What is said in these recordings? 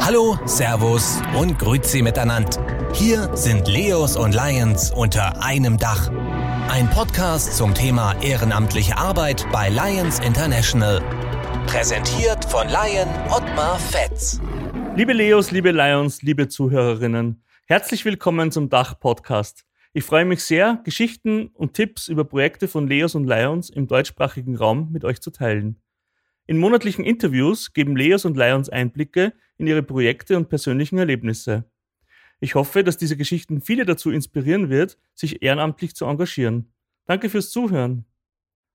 Hallo, Servus und Grüezi miteinander. Hier sind Leos und Lions unter einem Dach. Ein Podcast zum Thema ehrenamtliche Arbeit bei Lions International. Präsentiert von Lion Ottmar Fetz. Liebe Leos, liebe Lions, liebe Zuhörerinnen, herzlich willkommen zum Dach-Podcast. Ich freue mich sehr, Geschichten und Tipps über Projekte von Leos und Lions im deutschsprachigen Raum mit euch zu teilen. In monatlichen Interviews geben Leos und Lions Einblicke in ihre Projekte und persönlichen Erlebnisse. Ich hoffe, dass diese Geschichten viele dazu inspirieren wird, sich ehrenamtlich zu engagieren. Danke fürs Zuhören.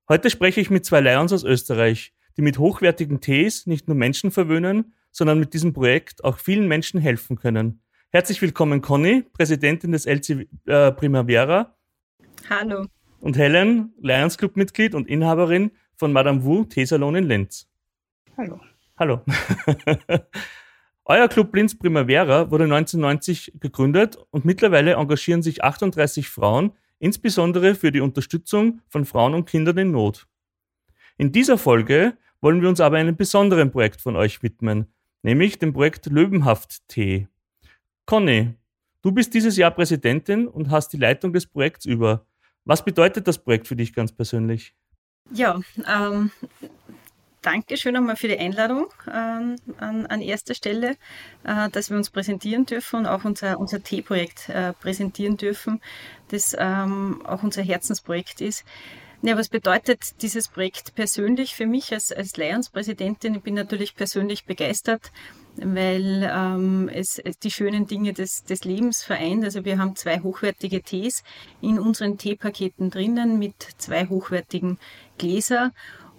Heute spreche ich mit zwei Lions aus Österreich, die mit hochwertigen Tees nicht nur Menschen verwöhnen, sondern mit diesem Projekt auch vielen Menschen helfen können. Herzlich willkommen, Conny, Präsidentin des LC äh, Primavera. Hallo. Und Helen, Lions Club Mitglied und Inhaberin von Madame Wu Teesalon in Linz. Hallo. Hallo. Euer Club Linz Primavera wurde 1990 gegründet und mittlerweile engagieren sich 38 Frauen, insbesondere für die Unterstützung von Frauen und Kindern in Not. In dieser Folge wollen wir uns aber einem besonderen Projekt von euch widmen, nämlich dem Projekt Löwenhaft Tee. Conny, du bist dieses Jahr Präsidentin und hast die Leitung des Projekts über. Was bedeutet das Projekt für dich ganz persönlich? Ja, ähm, danke schön einmal für die Einladung ähm, an, an, erster Stelle, äh, dass wir uns präsentieren dürfen und auch unser, unser T-Projekt äh, präsentieren dürfen, das ähm, auch unser Herzensprojekt ist. Ja, was bedeutet dieses Projekt persönlich für mich als, als Lions-Präsidentin? Ich bin natürlich persönlich begeistert, weil ähm, es, es, die schönen Dinge des, des Lebens vereint. Also wir haben zwei hochwertige Tees in unseren Teepaketen drinnen mit zwei hochwertigen Gläser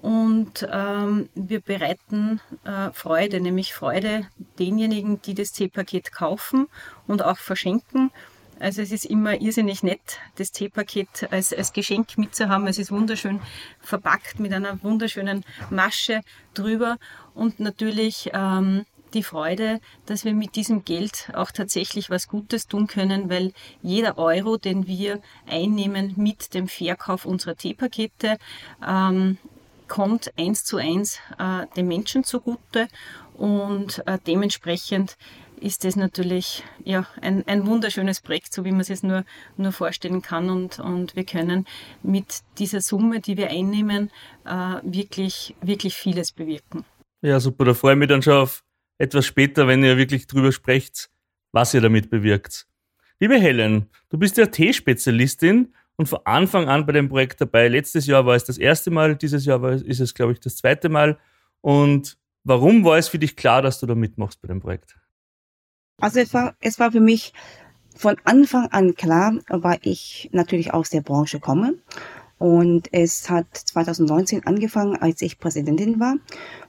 und ähm, wir bereiten äh, Freude, nämlich Freude denjenigen, die das Teepaket kaufen und auch verschenken also es ist immer irrsinnig nett, das Teepaket als, als Geschenk mitzuhaben. Es ist wunderschön verpackt mit einer wunderschönen Masche drüber und natürlich ähm, die Freude, dass wir mit diesem Geld auch tatsächlich was Gutes tun können, weil jeder Euro, den wir einnehmen mit dem Verkauf unserer Teepakete, ähm, kommt eins zu eins äh, den Menschen zugute und äh, dementsprechend ist das natürlich ja, ein, ein wunderschönes Projekt, so wie man es sich nur, nur vorstellen kann. Und, und wir können mit dieser Summe, die wir einnehmen, äh, wirklich, wirklich vieles bewirken. Ja, super. Da freue ich mich dann schon auf etwas später, wenn ihr wirklich drüber sprecht, was ihr damit bewirkt. Liebe Helen, du bist ja Teespezialistin und von Anfang an bei dem Projekt dabei. Letztes Jahr war es das erste Mal, dieses Jahr ist es, glaube ich, das zweite Mal. Und warum war es für dich klar, dass du da mitmachst bei dem Projekt? Also es war, es war für mich von Anfang an klar, weil ich natürlich aus der Branche komme. Und es hat 2019 angefangen, als ich Präsidentin war.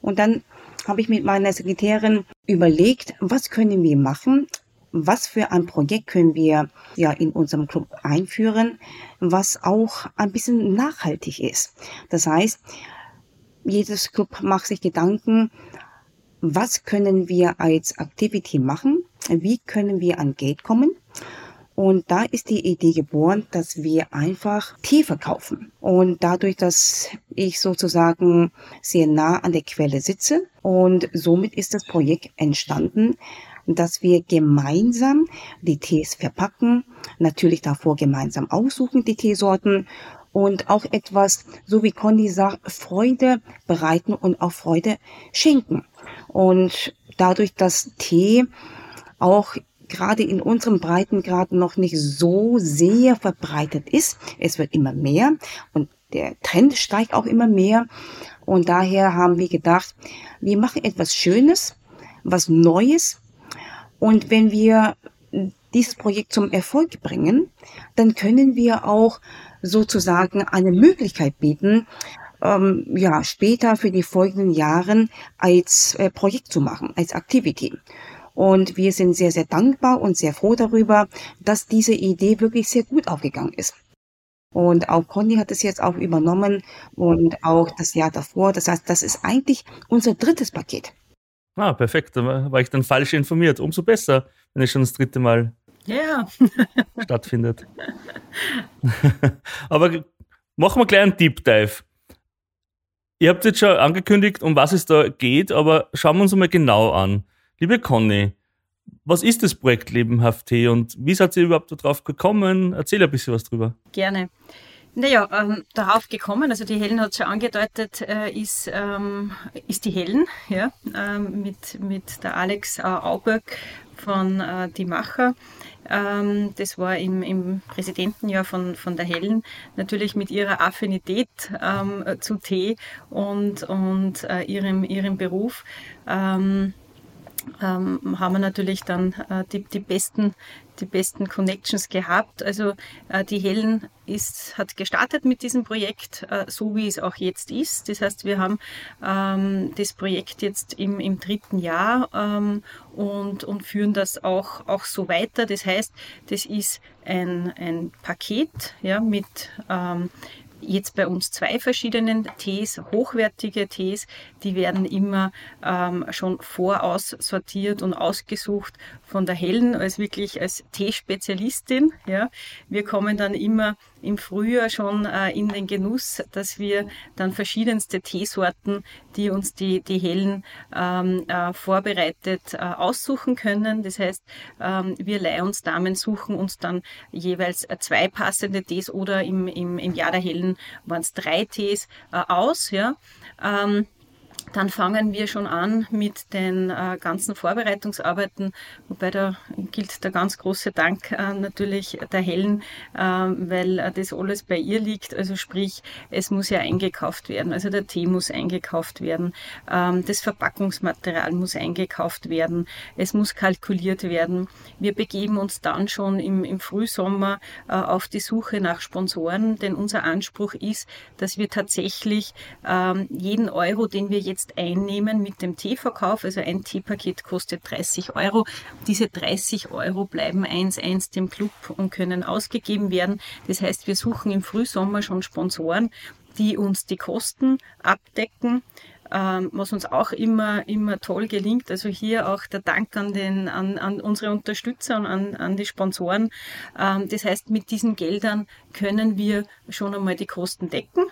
Und dann habe ich mit meiner Sekretärin überlegt, was können wir machen? Was für ein Projekt können wir ja in unserem Club einführen, was auch ein bisschen nachhaltig ist. Das heißt, jedes Club macht sich Gedanken, was können wir als Activity machen, wie können wir an Geld kommen? Und da ist die Idee geboren, dass wir einfach Tee verkaufen. Und dadurch, dass ich sozusagen sehr nah an der Quelle sitze und somit ist das Projekt entstanden, dass wir gemeinsam die Tees verpacken, natürlich davor gemeinsam aussuchen die Teesorten und auch etwas, so wie Conny sagt, Freude bereiten und auch Freude schenken. Und dadurch, dass Tee auch gerade in unserem Breitengrad noch nicht so sehr verbreitet ist. Es wird immer mehr und der Trend steigt auch immer mehr. Und daher haben wir gedacht, wir machen etwas Schönes, was Neues. Und wenn wir dieses Projekt zum Erfolg bringen, dann können wir auch sozusagen eine Möglichkeit bieten, ähm, ja, später für die folgenden Jahren als äh, Projekt zu machen, als Activity. Und wir sind sehr, sehr dankbar und sehr froh darüber, dass diese Idee wirklich sehr gut aufgegangen ist. Und auch Conny hat es jetzt auch übernommen und auch das Jahr davor. Das heißt, das ist eigentlich unser drittes Paket. Ah, perfekt. Da war ich dann falsch informiert. Umso besser, wenn es schon das dritte Mal ja. stattfindet. Aber machen wir gleich einen Deep Dive. Ihr habt jetzt schon angekündigt, um was es da geht, aber schauen wir uns mal genau an. Liebe Conny, was ist das Projekt Lebenhaft Tee und wie seid ihr überhaupt darauf gekommen? Erzähl ein bisschen was drüber. Gerne. Naja, ähm, darauf gekommen, also die Helen hat schon angedeutet, äh, ist, ähm, ist die Helen, ja, ähm, mit, mit der Alex äh, Auberg von äh, Die Macher. Ähm, das war im, im Präsidentenjahr von, von der Helen, natürlich mit ihrer Affinität ähm, zu Tee und, und äh, ihrem, ihrem Beruf. Ähm, ähm, haben wir natürlich dann äh, die, die, besten, die besten Connections gehabt. Also äh, die Helen ist, hat gestartet mit diesem Projekt, äh, so wie es auch jetzt ist. Das heißt, wir haben ähm, das Projekt jetzt im, im dritten Jahr ähm, und, und führen das auch, auch so weiter. Das heißt, das ist ein, ein Paket ja, mit ähm, jetzt bei uns zwei verschiedenen Tees, hochwertige Tees, die werden immer ähm, schon voraussortiert und ausgesucht von der Helen als wirklich als Teespezialistin. Ja. Wir kommen dann immer im Frühjahr schon äh, in den Genuss, dass wir dann verschiedenste Teesorten, die uns die, die Hellen ähm, äh, vorbereitet, äh, aussuchen können. Das heißt, ähm, wir Lions-Damen suchen uns dann jeweils äh, zwei passende Tees oder im, im, im Jahr der Hellen waren es drei Tees äh, aus. Ja. Ähm, dann fangen wir schon an mit den äh, ganzen Vorbereitungsarbeiten, wobei da gilt der ganz große Dank äh, natürlich der Helen, äh, weil äh, das alles bei ihr liegt. Also sprich, es muss ja eingekauft werden, also der Tee muss eingekauft werden, ähm, das Verpackungsmaterial muss eingekauft werden, es muss kalkuliert werden. Wir begeben uns dann schon im, im Frühsommer äh, auf die Suche nach Sponsoren, denn unser Anspruch ist, dass wir tatsächlich ähm, jeden Euro, den wir jetzt jetzt einnehmen mit dem Teeverkauf. Also ein Teepaket kostet 30 Euro. Diese 30 Euro bleiben eins eins dem Club und können ausgegeben werden. Das heißt, wir suchen im Frühsommer schon Sponsoren, die uns die Kosten abdecken ähm, was uns auch immer, immer toll gelingt. Also hier auch der Dank an, den, an, an unsere Unterstützer und an, an die Sponsoren. Ähm, das heißt, mit diesen Geldern können wir schon einmal die Kosten decken.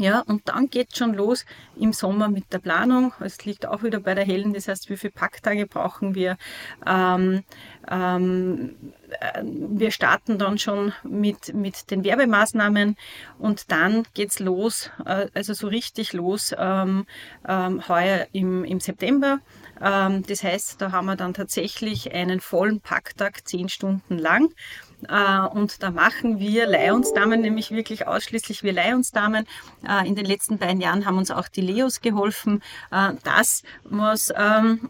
Ja, und dann geht schon los im Sommer mit der Planung. Es liegt auch wieder bei der Helen, das heißt, wie viele Packtage brauchen wir. Ähm, ähm, äh, wir starten dann schon mit, mit den Werbemaßnahmen und dann geht es los, äh, also so richtig los ähm, ähm, heuer im, im September. Ähm, das heißt, da haben wir dann tatsächlich einen vollen Packtag, zehn Stunden lang. Äh, und da machen wir Leihungsdamen, nämlich wirklich ausschließlich wir Leihungsdamen. Äh, in den letzten beiden Jahren haben uns auch die Leos geholfen. Äh, das, was ähm,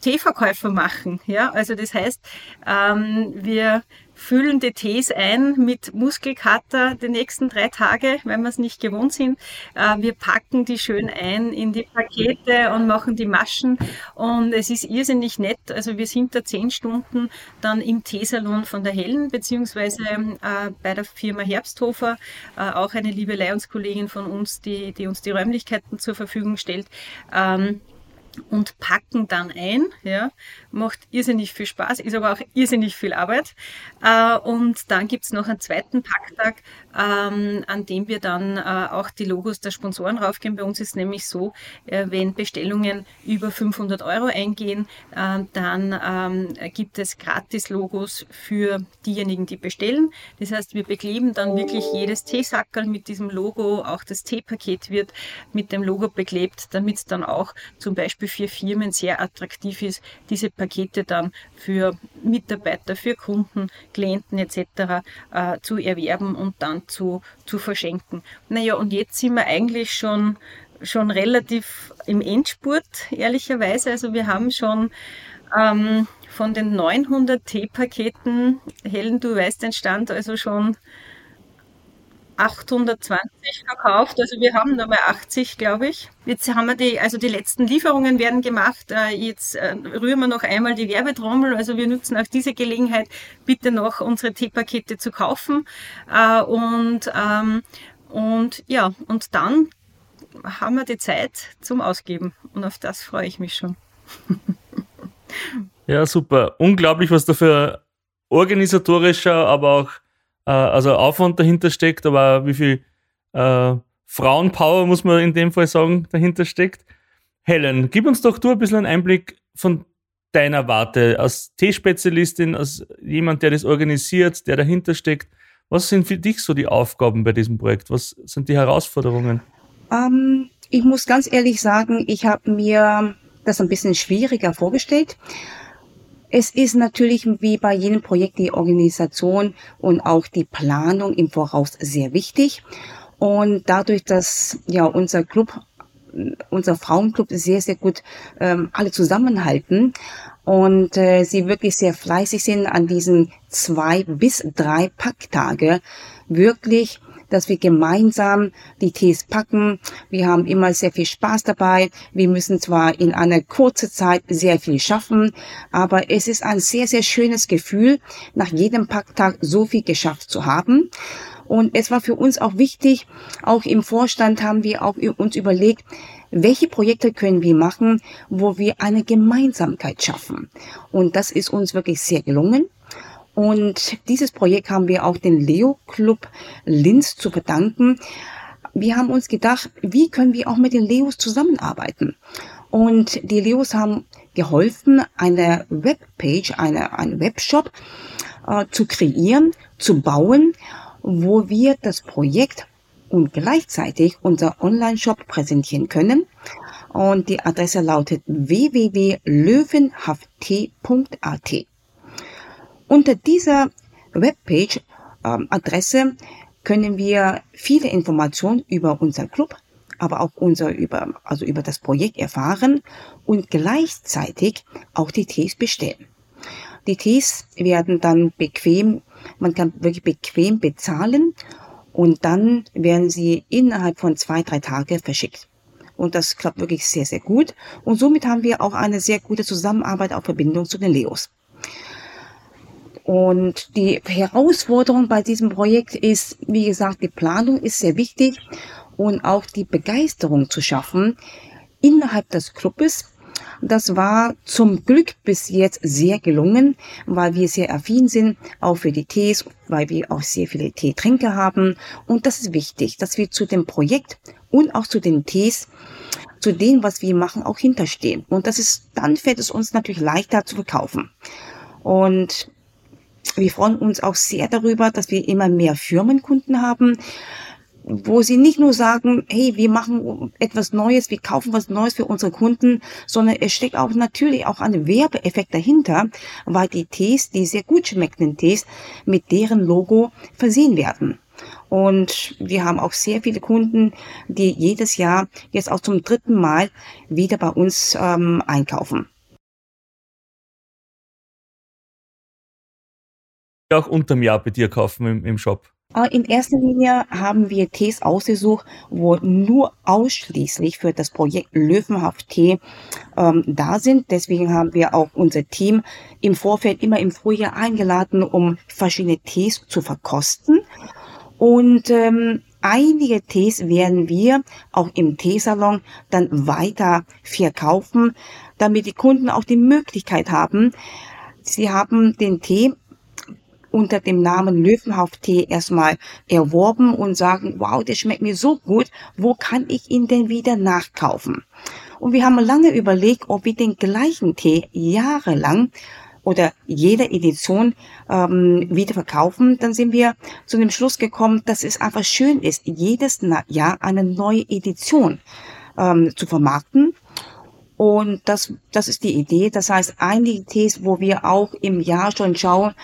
Teeverkäufer machen. Ja, also das heißt, ähm, wir füllen die Tees ein mit Muskelkater die nächsten drei Tage, wenn wir es nicht gewohnt sind. Äh, wir packen die schön ein in die Pakete und machen die Maschen und es ist irrsinnig nett. Also wir sind da zehn Stunden dann im Teesalon von der Helen, beziehungsweise äh, bei der Firma Herbsthofer, äh, auch eine liebe Leihungskollegin von uns, die, die uns die Räumlichkeiten zur Verfügung stellt. Und packen dann ein. Ja. Macht irrsinnig viel Spaß, ist aber auch irrsinnig viel Arbeit. Äh, und dann gibt es noch einen zweiten Packtag, ähm, an dem wir dann äh, auch die Logos der Sponsoren raufgehen. Bei uns ist es nämlich so, äh, wenn Bestellungen über 500 Euro eingehen, äh, dann ähm, gibt es Gratis-Logos für diejenigen, die bestellen. Das heißt, wir bekleben dann wirklich jedes Teesackerl mit diesem Logo, auch das Teepaket wird mit dem Logo beklebt, damit es dann auch zum Beispiel für Firmen sehr attraktiv ist, diese Pakete dann für Mitarbeiter, für Kunden, Klienten etc. Äh, zu erwerben und dann zu, zu verschenken. Naja, und jetzt sind wir eigentlich schon, schon relativ im Endspurt, ehrlicherweise. Also wir haben schon ähm, von den 900 T-Paketen, Helen, du weißt den Stand, also schon 820 verkauft. Also wir haben nur mal 80, glaube ich. Jetzt haben wir die, also die letzten Lieferungen werden gemacht. Äh, jetzt äh, rühren wir noch einmal die Werbetrommel. Also wir nutzen auch diese Gelegenheit, bitte noch unsere Teepakete zu kaufen. Äh, und, ähm, und ja, und dann haben wir die Zeit zum Ausgeben. Und auf das freue ich mich schon. ja, super. Unglaublich, was da für organisatorischer, aber auch äh, also Aufwand dahinter steckt, aber wie viel äh, Frauenpower, muss man in dem Fall sagen, dahinter steckt. Helen, gib uns doch du ein bisschen einen Einblick von deiner Warte als T-Spezialistin, als jemand, der das organisiert, der dahinter steckt. Was sind für dich so die Aufgaben bei diesem Projekt? Was sind die Herausforderungen? Ähm, ich muss ganz ehrlich sagen, ich habe mir das ein bisschen schwieriger vorgestellt. Es ist natürlich wie bei jedem Projekt die Organisation und auch die Planung im Voraus sehr wichtig. Und dadurch, dass ja unser Club, unser Frauenclub sehr, sehr gut ähm, alle zusammenhalten und äh, sie wirklich sehr fleißig sind an diesen zwei bis drei Packtage, wirklich dass wir gemeinsam die Tees packen. Wir haben immer sehr viel Spaß dabei. Wir müssen zwar in einer kurzen Zeit sehr viel schaffen, aber es ist ein sehr, sehr schönes Gefühl, nach jedem Packtag so viel geschafft zu haben. Und es war für uns auch wichtig, auch im Vorstand haben wir auch uns überlegt, welche Projekte können wir machen, wo wir eine Gemeinsamkeit schaffen. Und das ist uns wirklich sehr gelungen. Und dieses Projekt haben wir auch den Leo Club Linz zu verdanken. Wir haben uns gedacht, wie können wir auch mit den Leos zusammenarbeiten? Und die Leos haben geholfen, eine Webpage, eine, einen Webshop äh, zu kreieren, zu bauen, wo wir das Projekt und gleichzeitig unser Online-Shop präsentieren können. Und die Adresse lautet www.löwenhaft.at. Unter dieser Webpage ähm, können wir viele Informationen über unser Club, aber auch unser über also über das Projekt erfahren und gleichzeitig auch die Tees bestellen. Die Tees werden dann bequem, man kann wirklich bequem bezahlen und dann werden sie innerhalb von zwei, drei Tagen verschickt. Und das klappt wirklich sehr, sehr gut. Und somit haben wir auch eine sehr gute Zusammenarbeit auf Verbindung zu den Leos. Und die Herausforderung bei diesem Projekt ist, wie gesagt, die Planung ist sehr wichtig und auch die Begeisterung zu schaffen innerhalb des Clubes. Das war zum Glück bis jetzt sehr gelungen, weil wir sehr affin sind, auch für die Tees, weil wir auch sehr viele Teetränke haben. Und das ist wichtig, dass wir zu dem Projekt und auch zu den Tees, zu dem, was wir machen, auch hinterstehen. Und das ist, dann fällt es uns natürlich leichter zu verkaufen. Und wir freuen uns auch sehr darüber, dass wir immer mehr Firmenkunden haben, wo sie nicht nur sagen, hey, wir machen etwas Neues, wir kaufen was Neues für unsere Kunden, sondern es steckt auch natürlich auch ein Werbeeffekt dahinter, weil die Tees, die sehr gut schmeckenden Tees, mit deren Logo versehen werden. Und wir haben auch sehr viele Kunden, die jedes Jahr jetzt auch zum dritten Mal wieder bei uns ähm, einkaufen. Auch unterm Jahr bei dir kaufen im, im Shop? Äh, in erster Linie haben wir Tees ausgesucht, wo nur ausschließlich für das Projekt Löwenhaft Tee ähm, da sind. Deswegen haben wir auch unser Team im Vorfeld immer im Frühjahr eingeladen, um verschiedene Tees zu verkosten. Und ähm, einige Tees werden wir auch im Teesalon dann weiter verkaufen, damit die Kunden auch die Möglichkeit haben, Sie haben den Tee unter dem Namen Löwenhauftee erstmal erworben und sagen, wow, der schmeckt mir so gut, wo kann ich ihn denn wieder nachkaufen? Und wir haben lange überlegt, ob wir den gleichen Tee jahrelang oder jede Edition ähm, wieder verkaufen, dann sind wir zu dem Schluss gekommen, dass es einfach schön ist, jedes Jahr eine neue Edition ähm, zu vermarkten. Und das, das ist die Idee. Das heißt, einige Tees, wo wir auch im Jahr schon schauen,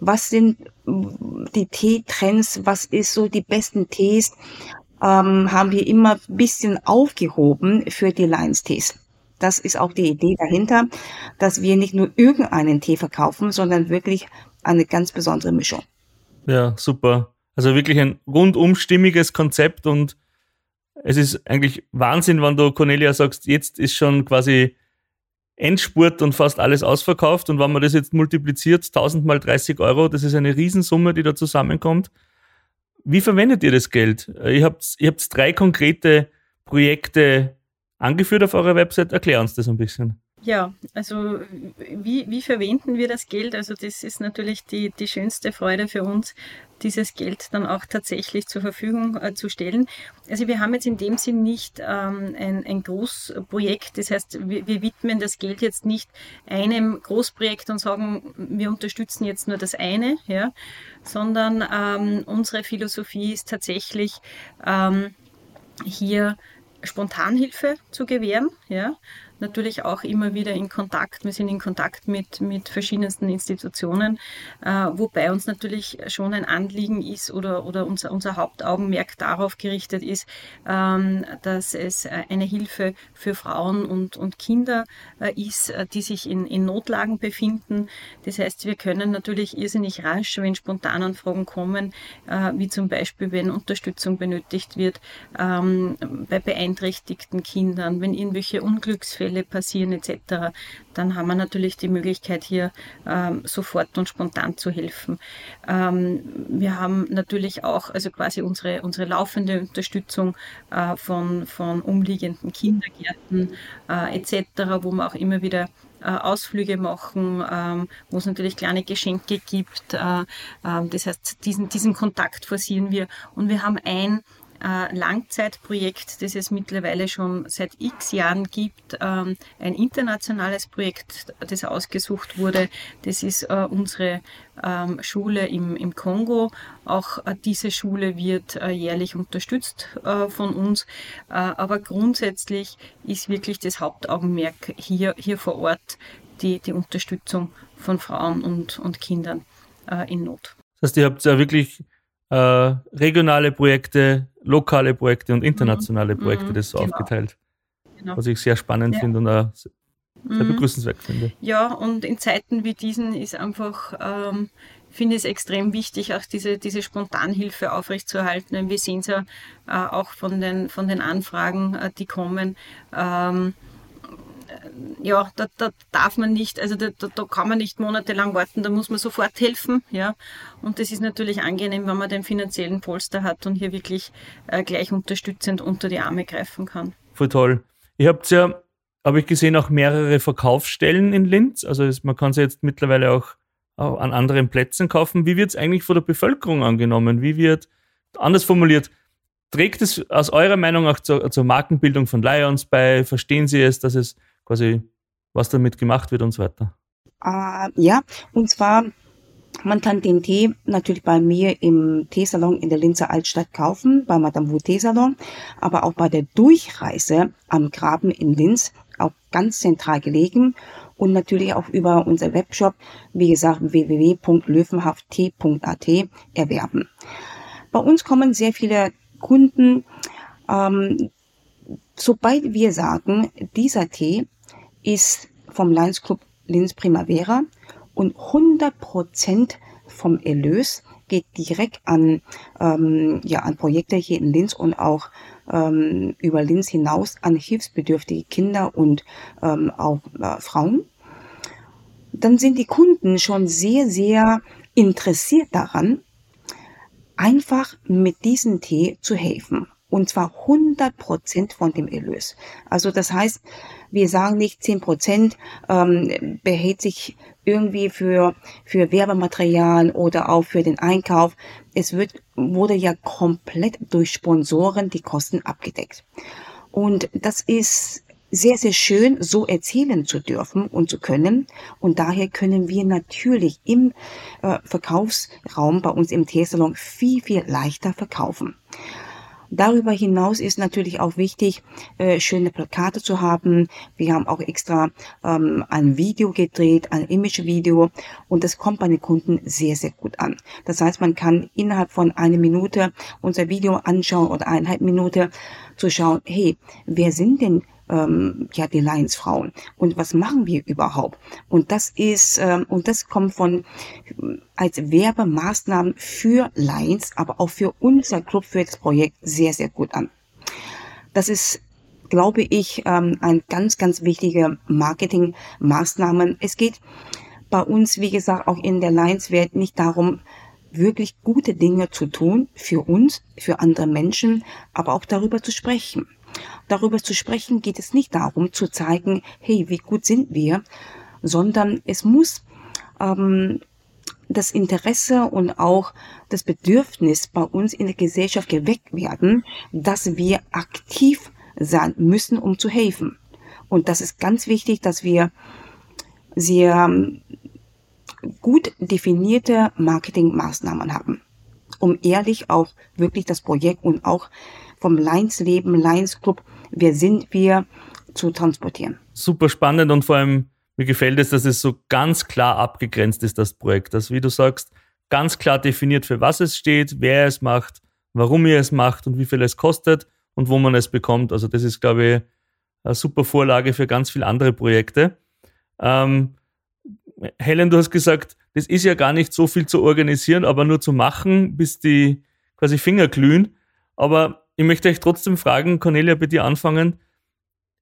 was sind die Teetrends, was ist so die besten Tees, ähm, haben wir immer ein bisschen aufgehoben für die Lions-Tees. Das ist auch die Idee dahinter, dass wir nicht nur irgendeinen Tee verkaufen, sondern wirklich eine ganz besondere Mischung. Ja, super. Also wirklich ein rundum stimmiges Konzept und es ist eigentlich Wahnsinn, wenn du Cornelia sagst, jetzt ist schon quasi Endspurt und fast alles ausverkauft. Und wenn man das jetzt multipliziert, 1000 mal 30 Euro, das ist eine Riesensumme, die da zusammenkommt. Wie verwendet ihr das Geld? Ihr habt, ihr habt drei konkrete Projekte angeführt auf eurer Website. Erklär uns das ein bisschen. Ja, also wie, wie verwenden wir das Geld? Also das ist natürlich die, die schönste Freude für uns, dieses Geld dann auch tatsächlich zur Verfügung äh, zu stellen. Also wir haben jetzt in dem Sinn nicht ähm, ein, ein Großprojekt, das heißt, wir, wir widmen das Geld jetzt nicht einem Großprojekt und sagen, wir unterstützen jetzt nur das eine, ja, sondern ähm, unsere Philosophie ist tatsächlich ähm, hier Spontanhilfe zu gewähren, ja, natürlich auch immer wieder in Kontakt. Wir sind in Kontakt mit, mit verschiedensten Institutionen, äh, wobei uns natürlich schon ein Anliegen ist oder, oder unser, unser Hauptaugenmerk darauf gerichtet ist, ähm, dass es eine Hilfe für Frauen und, und Kinder äh, ist, äh, die sich in, in Notlagen befinden. Das heißt, wir können natürlich irrsinnig rasch, wenn Spontananfragen kommen, äh, wie zum Beispiel, wenn Unterstützung benötigt wird ähm, bei beeinträchtigten Kindern, wenn irgendwelche Unglücksfälle Unfälle passieren etc., dann haben wir natürlich die Möglichkeit, hier ähm, sofort und spontan zu helfen. Ähm, wir haben natürlich auch also quasi unsere, unsere laufende Unterstützung äh, von, von umliegenden Kindergärten äh, etc., wo wir auch immer wieder äh, Ausflüge machen, ähm, wo es natürlich kleine Geschenke gibt. Äh, äh, das heißt, diesen, diesen Kontakt forcieren wir. Und wir haben ein Langzeitprojekt, das es mittlerweile schon seit x Jahren gibt, ähm, ein internationales Projekt, das ausgesucht wurde. Das ist äh, unsere ähm, Schule im, Kongo. Auch äh, diese Schule wird jährlich unterstützt von uns. aber grundsätzlich ist wirklich das Hauptaugenmerk hier, hier vor Ort die, die Unterstützung von Frauen und, und Kindern in Not. Das heißt, ihr habt ja wirklich äh, regionale Projekte, lokale Projekte und internationale mhm. Projekte, das so genau. aufgeteilt. Genau. Was ich sehr spannend ja. finde und auch sehr mhm. begrüßenswert finde. Ja, und in Zeiten wie diesen ist einfach, ähm, finde ich es extrem wichtig, auch diese, diese Spontanhilfe aufrechtzuerhalten. Wir sehen es ja äh, auch von den, von den Anfragen, äh, die kommen. Ähm, ja, da, da darf man nicht, also da, da kann man nicht monatelang warten, da muss man sofort helfen, ja. Und das ist natürlich angenehm, wenn man den finanziellen Polster hat und hier wirklich äh, gleich unterstützend unter die Arme greifen kann. Voll toll. Ihr habt ja, habe ich gesehen, auch mehrere Verkaufsstellen in Linz. Also es, man kann sie jetzt mittlerweile auch, auch an anderen Plätzen kaufen. Wie wird es eigentlich von der Bevölkerung angenommen? Wie wird, anders formuliert, trägt es aus eurer Meinung auch zur, zur Markenbildung von Lions bei? Verstehen Sie es, dass es quasi, was damit gemacht wird und so weiter? Uh, ja, und zwar, man kann den Tee natürlich bei mir im Teesalon in der Linzer Altstadt kaufen, bei Madame Wu Teesalon, aber auch bei der Durchreise am Graben in Linz, auch ganz zentral gelegen und natürlich auch über unser Webshop, wie gesagt, www.löwenhafttee.at erwerben. Bei uns kommen sehr viele Kunden, ähm, sobald wir sagen, dieser Tee ist vom Lions Club Linz Primavera und 100 Prozent vom Erlös geht direkt an, ähm, ja, an Projekte hier in Linz und auch ähm, über Linz hinaus an hilfsbedürftige Kinder und ähm, auch äh, Frauen. Dann sind die Kunden schon sehr, sehr interessiert daran, einfach mit diesem Tee zu helfen. Und zwar 100 Prozent von dem Erlös. Also das heißt, wir sagen nicht 10 Prozent ähm, behält sich irgendwie für, für Werbematerial oder auch für den Einkauf. Es wird, wurde ja komplett durch Sponsoren die Kosten abgedeckt. Und das ist sehr, sehr schön, so erzählen zu dürfen und zu können. Und daher können wir natürlich im äh, Verkaufsraum bei uns im Teesalon viel, viel leichter verkaufen. Darüber hinaus ist natürlich auch wichtig, äh, schöne Plakate zu haben. Wir haben auch extra ähm, ein Video gedreht, ein Image-Video und das kommt bei den Kunden sehr, sehr gut an. Das heißt, man kann innerhalb von einer Minute unser Video anschauen oder eineinhalb Minute zu schauen, hey, wer sind denn ähm, ja die Lions-Frauen und was machen wir überhaupt? Und das ist ähm, und das kommt von als Werbemaßnahmen für Lions, aber auch für unser Club für das Projekt sehr sehr gut an. Das ist glaube ich ähm, ein ganz ganz wichtige Marketingmaßnahmen. Es geht bei uns wie gesagt auch in der Lions-Welt nicht darum wirklich gute Dinge zu tun für uns, für andere Menschen, aber auch darüber zu sprechen. Darüber zu sprechen, geht es nicht darum zu zeigen, hey, wie gut sind wir, sondern es muss ähm, das Interesse und auch das Bedürfnis bei uns in der Gesellschaft geweckt werden, dass wir aktiv sein müssen, um zu helfen. Und das ist ganz wichtig, dass wir sehr ähm, gut definierte Marketingmaßnahmen haben, um ehrlich auch wirklich das Projekt und auch vom Lions Leben, Lions Club, wer sind wir, zu transportieren. Super spannend und vor allem mir gefällt es, dass es so ganz klar abgegrenzt ist, das Projekt. Das, wie du sagst, ganz klar definiert, für was es steht, wer es macht, warum ihr es macht und wie viel es kostet und wo man es bekommt. Also das ist, glaube ich, eine super Vorlage für ganz viele andere Projekte. Ähm, Helen, du hast gesagt, das ist ja gar nicht so viel zu organisieren, aber nur zu machen, bis die quasi Finger glühen. Aber ich möchte euch trotzdem fragen, Cornelia, bei dir anfangen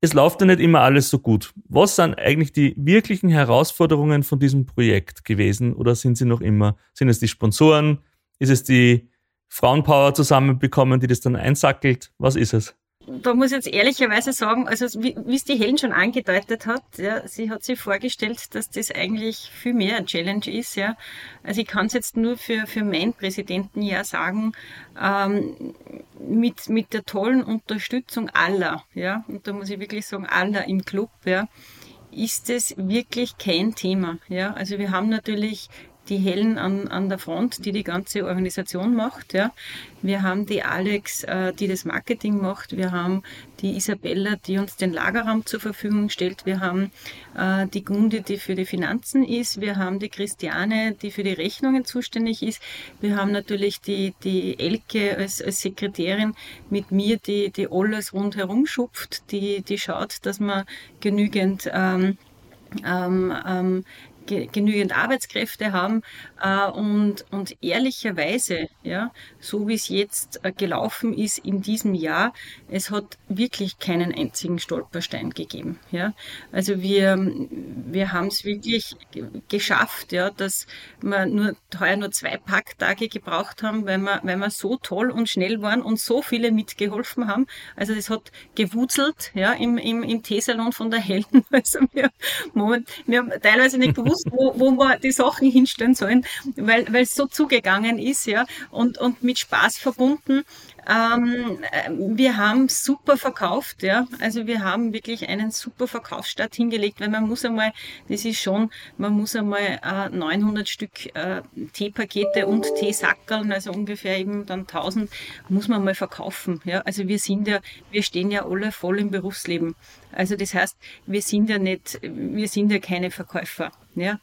es läuft ja nicht immer alles so gut. Was sind eigentlich die wirklichen Herausforderungen von diesem Projekt gewesen oder sind sie noch immer? Sind es die Sponsoren? Ist es die Frauenpower zusammenbekommen, die das dann einsackelt? Was ist es? Da muss ich jetzt ehrlicherweise sagen, also wie, es die Helen schon angedeutet hat, ja, sie hat sich vorgestellt, dass das eigentlich viel mehr ein Challenge ist. Ja. Also ich kann es jetzt nur für, für meinen Präsidenten ja sagen, ähm, mit, mit der tollen Unterstützung aller, ja, und da muss ich wirklich sagen, aller im Club, ja, ist es wirklich kein Thema. Ja. Also wir haben natürlich die Helen an, an der Front, die die ganze Organisation macht. Ja. Wir haben die Alex, äh, die das Marketing macht. Wir haben die Isabella, die uns den Lagerraum zur Verfügung stellt. Wir haben äh, die Gundi, die für die Finanzen ist. Wir haben die Christiane, die für die Rechnungen zuständig ist. Wir haben natürlich die, die Elke als, als Sekretärin mit mir, die, die alles rundherum schupft, die, die schaut, dass man genügend ähm, ähm, ähm, genügend Arbeitskräfte haben äh, und, und ehrlicherweise, ja, so wie es jetzt äh, gelaufen ist in diesem Jahr, es hat wirklich keinen einzigen Stolperstein gegeben. Ja. Also wir, wir haben es wirklich geschafft, ja, dass wir nur heuer nur zwei Packtage gebraucht haben, weil wir, weil wir so toll und schnell waren und so viele mitgeholfen haben. Also das hat gewurzelt ja, im, im, im Teesalon von der Helden. Also wir, Moment, wir haben teilweise nicht gewusst, gewusst, wo, wo wir die Sachen hinstellen sollen, weil es so zugegangen ist, ja, und, und mit Spaß verbunden. Ähm, äh, wir haben super verkauft, ja. Also wir haben wirklich einen super Verkaufsstart hingelegt, weil man muss einmal, das ist schon, man muss einmal äh, 900 Stück äh, Teepakete und Teesackeln, also ungefähr eben dann 1000, muss man mal verkaufen, ja. Also wir sind ja, wir stehen ja alle voll im Berufsleben. Also das heißt, wir sind ja nicht, wir sind ja keine Verkäufer. Ja?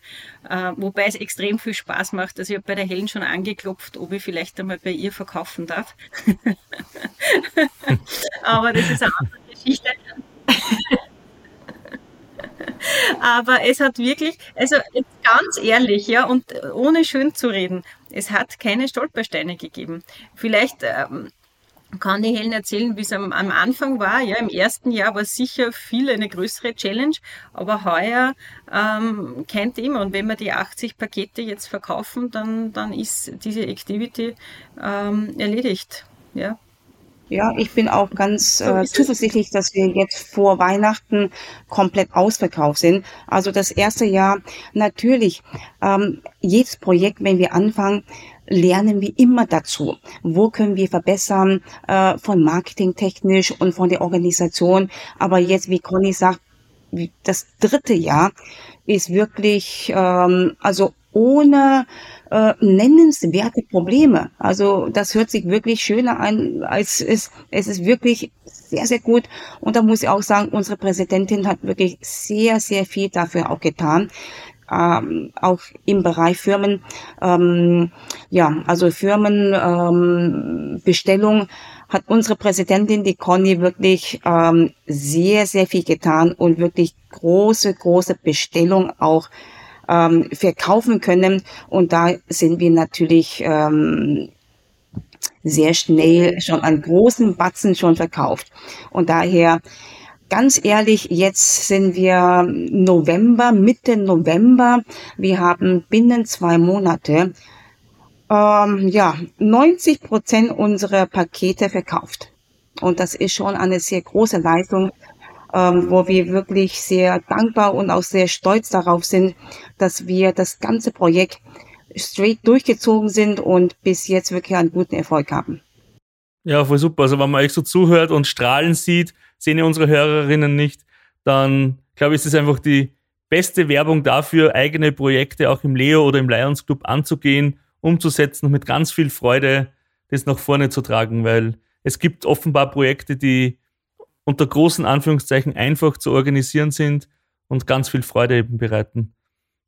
Äh, wobei es extrem viel Spaß macht. Also ich habe bei der Helen schon angeklopft, ob ich vielleicht einmal bei ihr verkaufen darf. Aber das ist eine andere Geschichte. Aber es hat wirklich, also ganz ehrlich, ja, und ohne schön zu reden, es hat keine Stolpersteine gegeben. Vielleicht ähm, kann die Helen erzählen, wie es am, am, Anfang war. Ja, im ersten Jahr war sicher viel eine größere Challenge, aber heuer ähm, kein Thema. Und wenn wir die 80 Pakete jetzt verkaufen, dann, dann ist diese Activity ähm, erledigt. Ja. Ja, ich bin auch ganz äh, zuversichtlich, dass wir jetzt vor Weihnachten komplett ausverkauft sind. Also das erste Jahr natürlich, ähm, jedes Projekt, wenn wir anfangen, lernen wir immer dazu. Wo können wir verbessern äh, von Marketing technisch und von der Organisation. Aber jetzt, wie Conny sagt, das dritte Jahr ist wirklich, ähm, also ohne äh, nennenswerte Probleme. Also das hört sich wirklich schöner an, als es, es ist wirklich sehr, sehr gut. Und da muss ich auch sagen, unsere Präsidentin hat wirklich sehr, sehr viel dafür auch getan. Ähm, auch im Bereich Firmen, ähm, ja, also Firmenbestellung ähm, hat unsere Präsidentin, die Conny, wirklich ähm, sehr, sehr viel getan und wirklich große, große Bestellung auch ähm, verkaufen können. Und da sind wir natürlich ähm, sehr schnell schon an großen Batzen schon verkauft. Und daher ganz ehrlich, jetzt sind wir November, Mitte November. Wir haben binnen zwei Monate ähm, ja 90 Prozent unserer Pakete verkauft. Und das ist schon eine sehr große Leistung, ähm, wo wir wirklich sehr dankbar und auch sehr stolz darauf sind, dass wir das ganze Projekt straight durchgezogen sind und bis jetzt wirklich einen guten Erfolg haben. Ja, voll super. Also wenn man euch so zuhört und strahlen sieht, sehen ja unsere Hörerinnen nicht, dann glaube ich, ist es einfach die beste Werbung dafür, eigene Projekte auch im Leo oder im Lions Club anzugehen, umzusetzen und mit ganz viel Freude das nach vorne zu tragen, weil es gibt offenbar Projekte, die unter großen Anführungszeichen einfach zu organisieren sind und ganz viel Freude eben bereiten.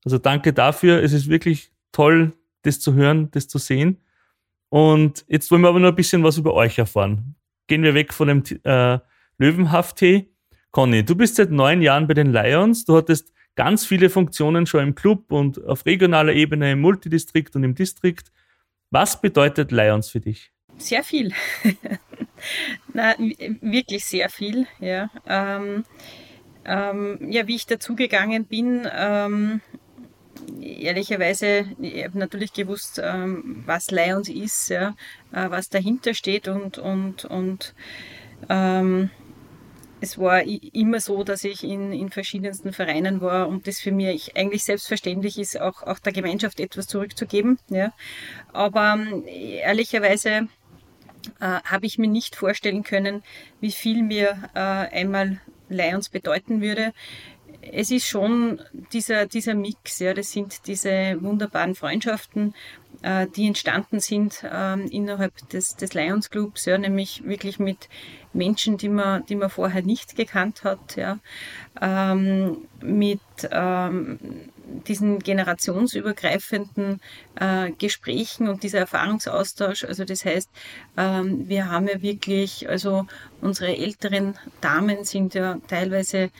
Also danke dafür. Es ist wirklich toll, das zu hören, das zu sehen. Und jetzt wollen wir aber noch ein bisschen was über euch erfahren. Gehen wir weg von dem äh, Löwenhaft-Tee. Conny, du bist seit neun Jahren bei den Lions. Du hattest ganz viele Funktionen schon im Club und auf regionaler Ebene, im Multidistrikt und im Distrikt. Was bedeutet Lions für dich? Sehr viel. Na, wirklich sehr viel. Ja, ähm, ähm, ja wie ich dazugegangen bin, ähm, ehrlicherweise, ich habe natürlich gewusst, ähm, was Lions ist, ja, äh, was dahinter steht und, und, und ähm, es war immer so, dass ich in, in verschiedensten Vereinen war und das für mich eigentlich selbstverständlich ist, auch, auch der Gemeinschaft etwas zurückzugeben. Ja. Aber ähm, ehrlicherweise äh, habe ich mir nicht vorstellen können, wie viel mir äh, einmal Lions bedeuten würde es ist schon dieser, dieser Mix, ja, das sind diese wunderbaren Freundschaften, äh, die entstanden sind äh, innerhalb des, des Lions Clubs, ja, nämlich wirklich mit Menschen, die man, die man vorher nicht gekannt hat, ja, ähm, mit ähm, diesen generationsübergreifenden äh, Gesprächen und dieser Erfahrungsaustausch. Also das heißt, ähm, wir haben ja wirklich, also unsere älteren Damen sind ja teilweise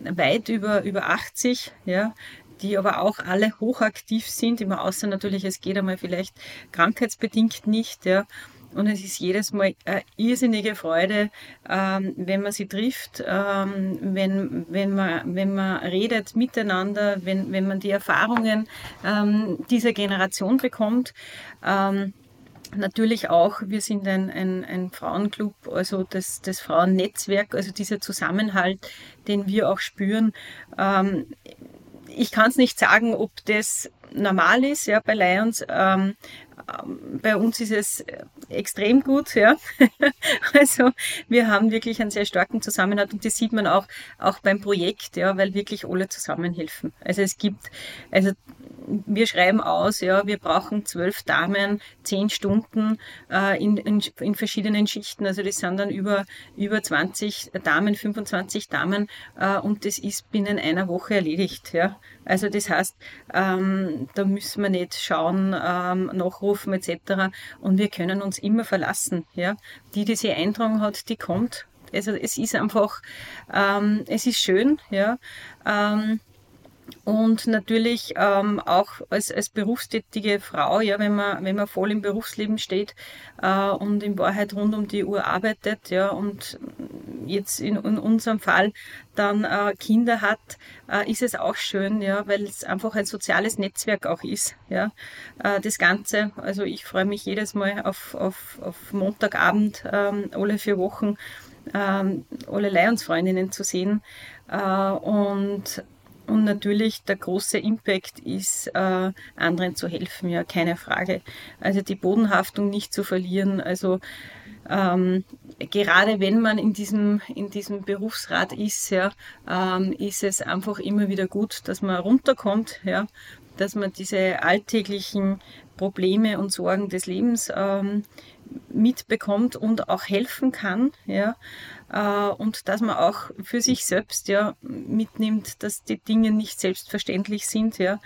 weit über, über 80, ja, die aber auch alle hochaktiv sind, immer außer natürlich, es geht einmal vielleicht krankheitsbedingt nicht, ja. Und es ist jedes Mal eine irrsinnige Freude, ähm, wenn man sie trifft, ähm, wenn, wenn, man, wenn man redet miteinander, wenn, wenn man die Erfahrungen ähm, dieser Generation bekommt. Ähm, Natürlich auch, wir sind ein, ein, ein Frauenclub, also das, das Frauennetzwerk, also dieser Zusammenhalt, den wir auch spüren. Ähm, ich kann es nicht sagen, ob das normal ist, ja, bei Lions. Ähm, ähm, bei uns ist es extrem gut, ja. also wir haben wirklich einen sehr starken Zusammenhalt und das sieht man auch, auch beim Projekt, ja, weil wirklich alle zusammenhelfen. Also es gibt, also wir schreiben aus, ja, wir brauchen zwölf Damen, zehn Stunden äh, in, in, in, verschiedenen Schichten. Also das sind dann über, über 20 Damen, 25 Damen äh, und das ist binnen einer Woche erledigt. Ja. Also das heißt, ähm, da müssen wir nicht schauen, ähm, nachrufen etc. Und wir können uns immer verlassen. Ja. Die, die sie eintragen hat, die kommt. Also es ist einfach, ähm, es ist schön, ja. Ähm, und natürlich ähm, auch als, als berufstätige Frau, ja, wenn man, wenn man voll im Berufsleben steht äh, und in Wahrheit rund um die Uhr arbeitet, ja, und jetzt in, in unserem Fall dann äh, Kinder hat, äh, ist es auch schön, ja, weil es einfach ein soziales Netzwerk auch ist, ja, äh, das Ganze. Also ich freue mich jedes Mal auf, auf, auf Montagabend, ähm, alle vier Wochen, ähm, alle Lions-Freundinnen zu sehen. Äh, und und natürlich der große Impact ist, äh, anderen zu helfen, ja, keine Frage. Also die Bodenhaftung nicht zu verlieren. Also ähm, gerade wenn man in diesem, in diesem Berufsrat ist, ja, ähm, ist es einfach immer wieder gut, dass man runterkommt, ja, dass man diese alltäglichen Probleme und Sorgen des Lebens ähm, mitbekommt und auch helfen kann, ja, und dass man auch für sich selbst ja mitnimmt, dass die Dinge nicht selbstverständlich sind, ja,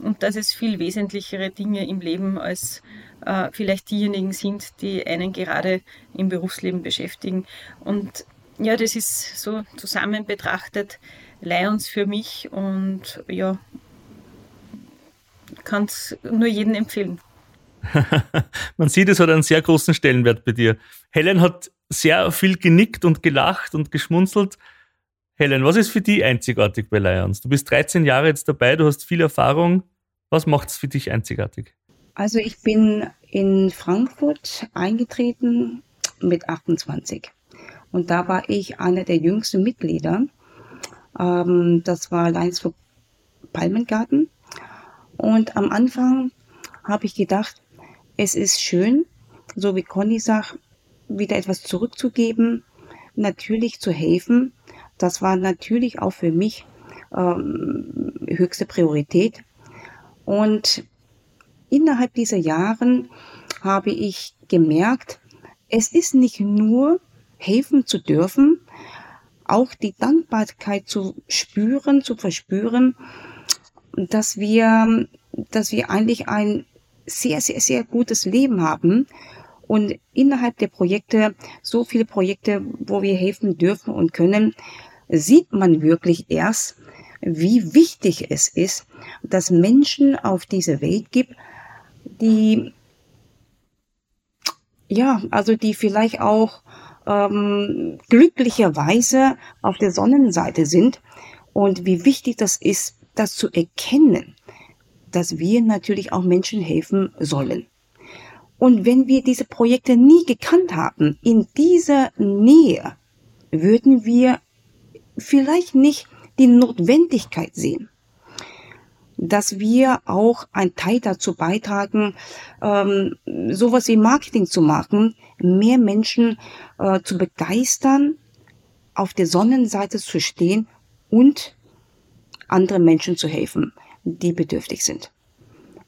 und dass es viel wesentlichere Dinge im Leben als äh, vielleicht diejenigen sind, die einen gerade im Berufsleben beschäftigen. Und ja, das ist so zusammen betrachtet Lions für mich und ja, kann es nur jedem empfehlen. Man sieht, es hat einen sehr großen Stellenwert bei dir. Helen hat sehr viel genickt und gelacht und geschmunzelt. Helen, was ist für dich einzigartig bei Lions? Du bist 13 Jahre jetzt dabei, du hast viel Erfahrung. Was macht es für dich einzigartig? Also ich bin in Frankfurt eingetreten mit 28. Und da war ich einer der jüngsten Mitglieder. Ähm, das war Lions für Palmengarten. Und am Anfang habe ich gedacht, es ist schön, so wie Conny sagt, wieder etwas zurückzugeben, natürlich zu helfen. Das war natürlich auch für mich ähm, höchste Priorität. Und innerhalb dieser Jahren habe ich gemerkt, es ist nicht nur helfen zu dürfen, auch die Dankbarkeit zu spüren, zu verspüren, dass wir, dass wir eigentlich ein sehr, sehr, sehr gutes Leben haben und innerhalb der Projekte, so viele Projekte, wo wir helfen dürfen und können, sieht man wirklich erst, wie wichtig es ist, dass Menschen auf diese Welt gibt, die, ja, also die vielleicht auch ähm, glücklicherweise auf der Sonnenseite sind und wie wichtig das ist, das zu erkennen, dass wir natürlich auch Menschen helfen sollen. Und wenn wir diese Projekte nie gekannt haben, in dieser Nähe, würden wir vielleicht nicht die Notwendigkeit sehen, dass wir auch einen Teil dazu beitragen, ähm, sowas wie Marketing zu machen, mehr Menschen äh, zu begeistern, auf der Sonnenseite zu stehen und andere Menschen zu helfen, die bedürftig sind.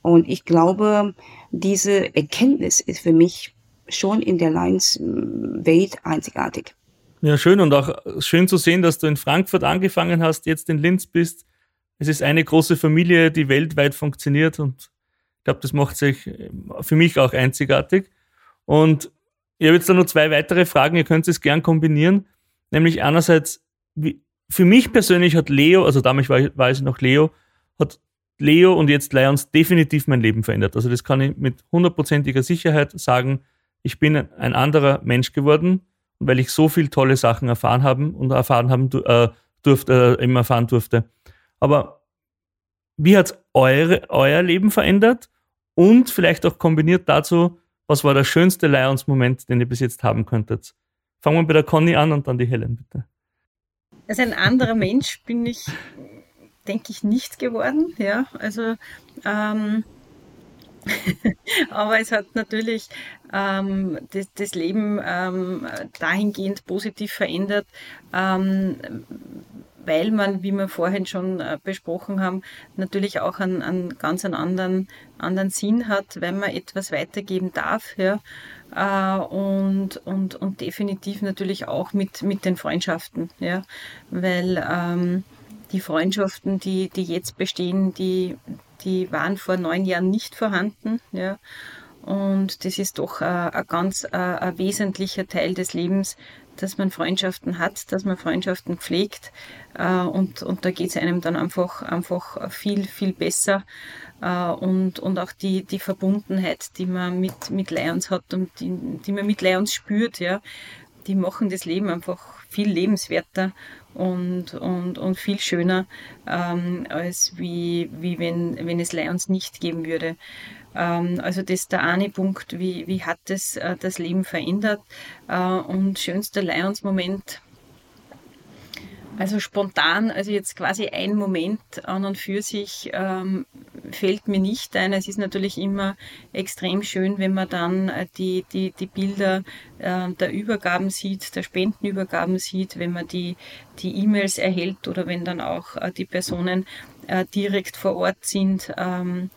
Und ich glaube, diese Erkenntnis ist für mich schon in der Lions-Welt einzigartig. Ja, schön und auch schön zu sehen, dass du in Frankfurt angefangen hast, jetzt in Linz bist. Es ist eine große Familie, die weltweit funktioniert und ich glaube, das macht sich für mich auch einzigartig. Und ich habe jetzt da noch zwei weitere Fragen, ihr könnt es gern kombinieren. Nämlich einerseits, für mich persönlich hat Leo, also damals war ich, war ich noch Leo, hat Leo und jetzt Lions definitiv mein Leben verändert. Also das kann ich mit hundertprozentiger Sicherheit sagen. Ich bin ein anderer Mensch geworden, weil ich so viel tolle Sachen erfahren haben und erfahren haben äh, durfte, äh, eben erfahren durfte. Aber wie hat eure, euer Leben verändert? Und vielleicht auch kombiniert dazu, was war der schönste Lions-Moment, den ihr bis jetzt haben könntet? Fangen wir bei der Conny an und dann die Helen, bitte. Also ein anderer Mensch bin ich denke ich, nicht geworden. Ja, also ähm, aber es hat natürlich ähm, das, das, Leben ähm, dahingehend positiv verändert, ähm, weil man, wie wir vorhin schon äh, besprochen haben, natürlich auch einen, einen ganz anderen, anderen Sinn hat, wenn man etwas weitergeben darf. Ja? Äh, und, und, und definitiv natürlich auch mit, mit den Freundschaften, ja? weil ähm, die Freundschaften, die, die jetzt bestehen, die, die waren vor neun Jahren nicht vorhanden. Ja. Und das ist doch ein, ein ganz ein, ein wesentlicher Teil des Lebens, dass man Freundschaften hat, dass man Freundschaften pflegt. Äh, und, und da geht es einem dann einfach, einfach viel, viel besser. Äh, und, und auch die, die Verbundenheit, die man mit, mit Lions hat und die, die man mit Lions spürt, ja, die machen das Leben einfach viel lebenswerter und, und, und viel schöner, ähm, als wie, wie wenn, wenn es Lions nicht geben würde. Ähm, also das ist der eine Punkt, wie, wie hat das äh, das Leben verändert. Äh, und schönster Lions-Moment also spontan, also jetzt quasi ein Moment an und für sich ähm, fällt mir nicht ein. Es ist natürlich immer extrem schön, wenn man dann äh, die, die, die Bilder äh, der Übergaben sieht, der Spendenübergaben sieht, wenn man die die E-Mails erhält oder wenn dann auch äh, die Personen äh, direkt vor Ort sind. Ähm,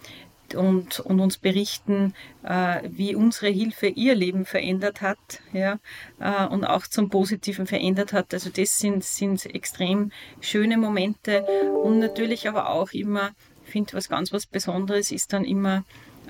und, und uns berichten, äh, wie unsere Hilfe ihr Leben verändert hat ja, äh, und auch zum Positiven verändert hat. Also das sind, sind extrem schöne Momente und natürlich aber auch immer, ich finde, was ganz was Besonderes ist dann immer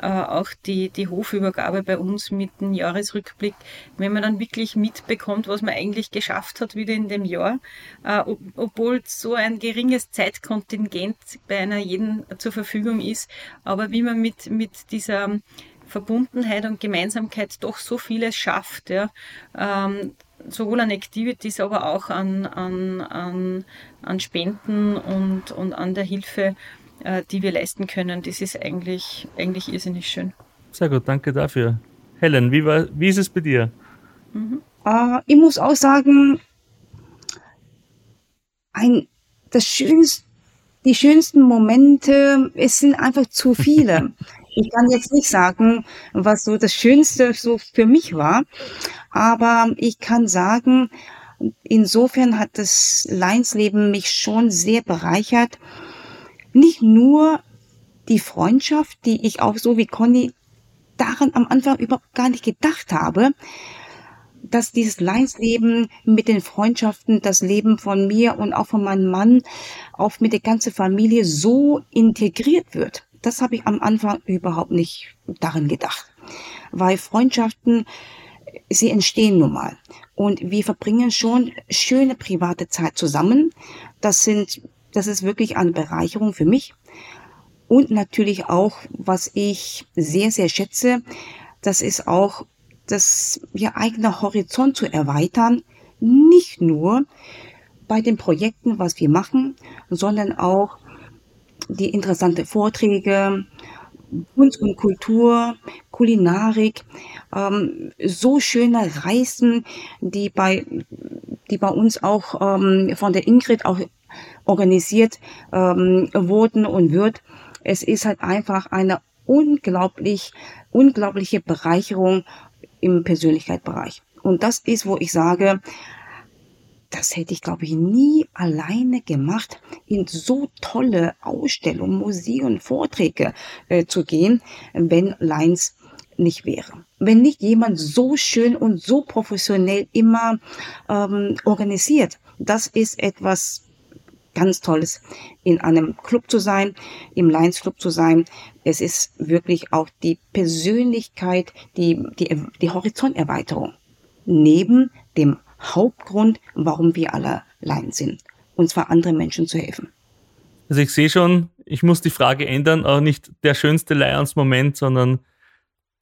auch die, die Hofübergabe bei uns mit dem Jahresrückblick, wenn man dann wirklich mitbekommt, was man eigentlich geschafft hat wieder in dem Jahr, äh, ob, obwohl so ein geringes Zeitkontingent bei einer jeden zur Verfügung ist, aber wie man mit, mit dieser Verbundenheit und Gemeinsamkeit doch so vieles schafft, ja, ähm, sowohl an Activities, aber auch an, an, an, an Spenden und, und an der Hilfe äh, die wir leisten können. Das ist eigentlich, eigentlich irrsinnig schön. Sehr gut, danke dafür. Helen, wie, war, wie ist es bei dir? Mhm. Äh, ich muss auch sagen, ein, das schönste, die schönsten Momente, es sind einfach zu viele. Ich kann jetzt nicht sagen, was so das Schönste so für mich war, aber ich kann sagen, insofern hat das Leinsleben mich schon sehr bereichert. Nicht nur die Freundschaft, die ich auch so wie Conny daran am Anfang überhaupt gar nicht gedacht habe, dass dieses Leinsleben mit den Freundschaften, das Leben von mir und auch von meinem Mann, auch mit der ganzen Familie so integriert wird. Das habe ich am Anfang überhaupt nicht daran gedacht. Weil Freundschaften, sie entstehen nun mal. Und wir verbringen schon schöne private Zeit zusammen. Das sind, das ist wirklich eine Bereicherung für mich. Und natürlich auch, was ich sehr, sehr schätze, das ist auch das ja, eigene Horizont zu erweitern. Nicht nur bei den Projekten, was wir machen, sondern auch die interessante Vorträge, Kunst und Kultur, Kulinarik, ähm, so schöne Reisen, die bei, die bei uns auch ähm, von der Ingrid auch organisiert ähm, wurden und wird. Es ist halt einfach eine unglaublich, unglaubliche Bereicherung im Persönlichkeitsbereich. Und das ist, wo ich sage, das hätte ich, glaube ich, nie alleine gemacht, in so tolle Ausstellungen, Museen, Vorträge äh, zu gehen, wenn Lines nicht wäre. Wenn nicht jemand so schön und so professionell immer ähm, organisiert, das ist etwas ganz Tolles, in einem Club zu sein, im Lions Club zu sein. Es ist wirklich auch die Persönlichkeit, die, die, die Horizonterweiterung. Neben dem Hauptgrund, warum wir alle Lions sind. Und zwar anderen Menschen zu helfen. Also ich sehe schon, ich muss die Frage ändern, auch nicht der schönste Lions-Moment, sondern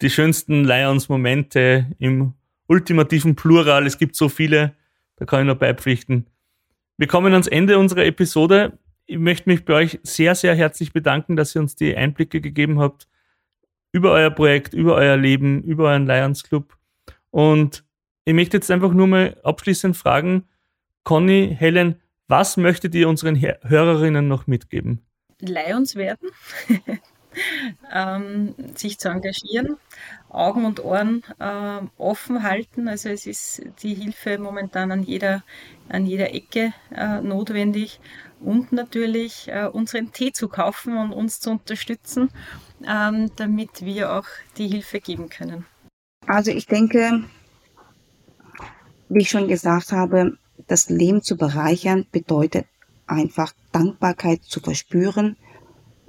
die schönsten Lions-Momente im ultimativen Plural. Es gibt so viele, da kann ich nur beipflichten. Wir kommen ans Ende unserer Episode. Ich möchte mich bei euch sehr, sehr herzlich bedanken, dass ihr uns die Einblicke gegeben habt über euer Projekt, über euer Leben, über euren Lions Club. Und ich möchte jetzt einfach nur mal abschließend fragen, Conny, Helen, was möchtet ihr unseren Hörerinnen noch mitgeben? Lions werden. ähm, sich zu engagieren, Augen und Ohren äh, offen halten. Also es ist die Hilfe momentan an jeder, an jeder Ecke äh, notwendig und natürlich äh, unseren Tee zu kaufen und uns zu unterstützen, ähm, damit wir auch die Hilfe geben können. Also ich denke, wie ich schon gesagt habe, das Leben zu bereichern bedeutet einfach Dankbarkeit zu verspüren,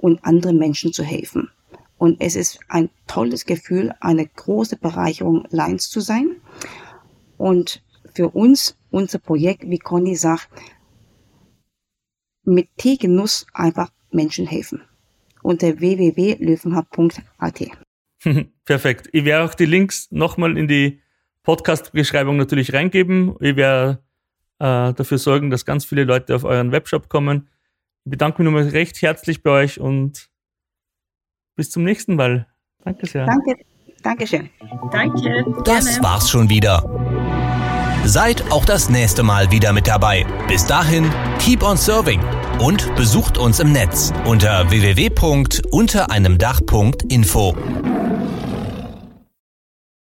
und anderen Menschen zu helfen. Und es ist ein tolles Gefühl, eine große Bereicherung Lions zu sein. Und für uns, unser Projekt, wie Conny sagt, mit Teegenuss einfach Menschen helfen. Unter www.löwenhub.at. Perfekt. Ich werde auch die Links nochmal in die Podcast-Beschreibung natürlich reingeben. Ich werde äh, dafür sorgen, dass ganz viele Leute auf euren Webshop kommen. Ich bedanke mich nochmal recht herzlich bei euch und bis zum nächsten Mal. Danke sehr. Danke. Dankeschön. Danke. Das gerne. war's schon wieder. Seid auch das nächste Mal wieder mit dabei. Bis dahin, keep on serving und besucht uns im Netz unter www.untereinemdach.info.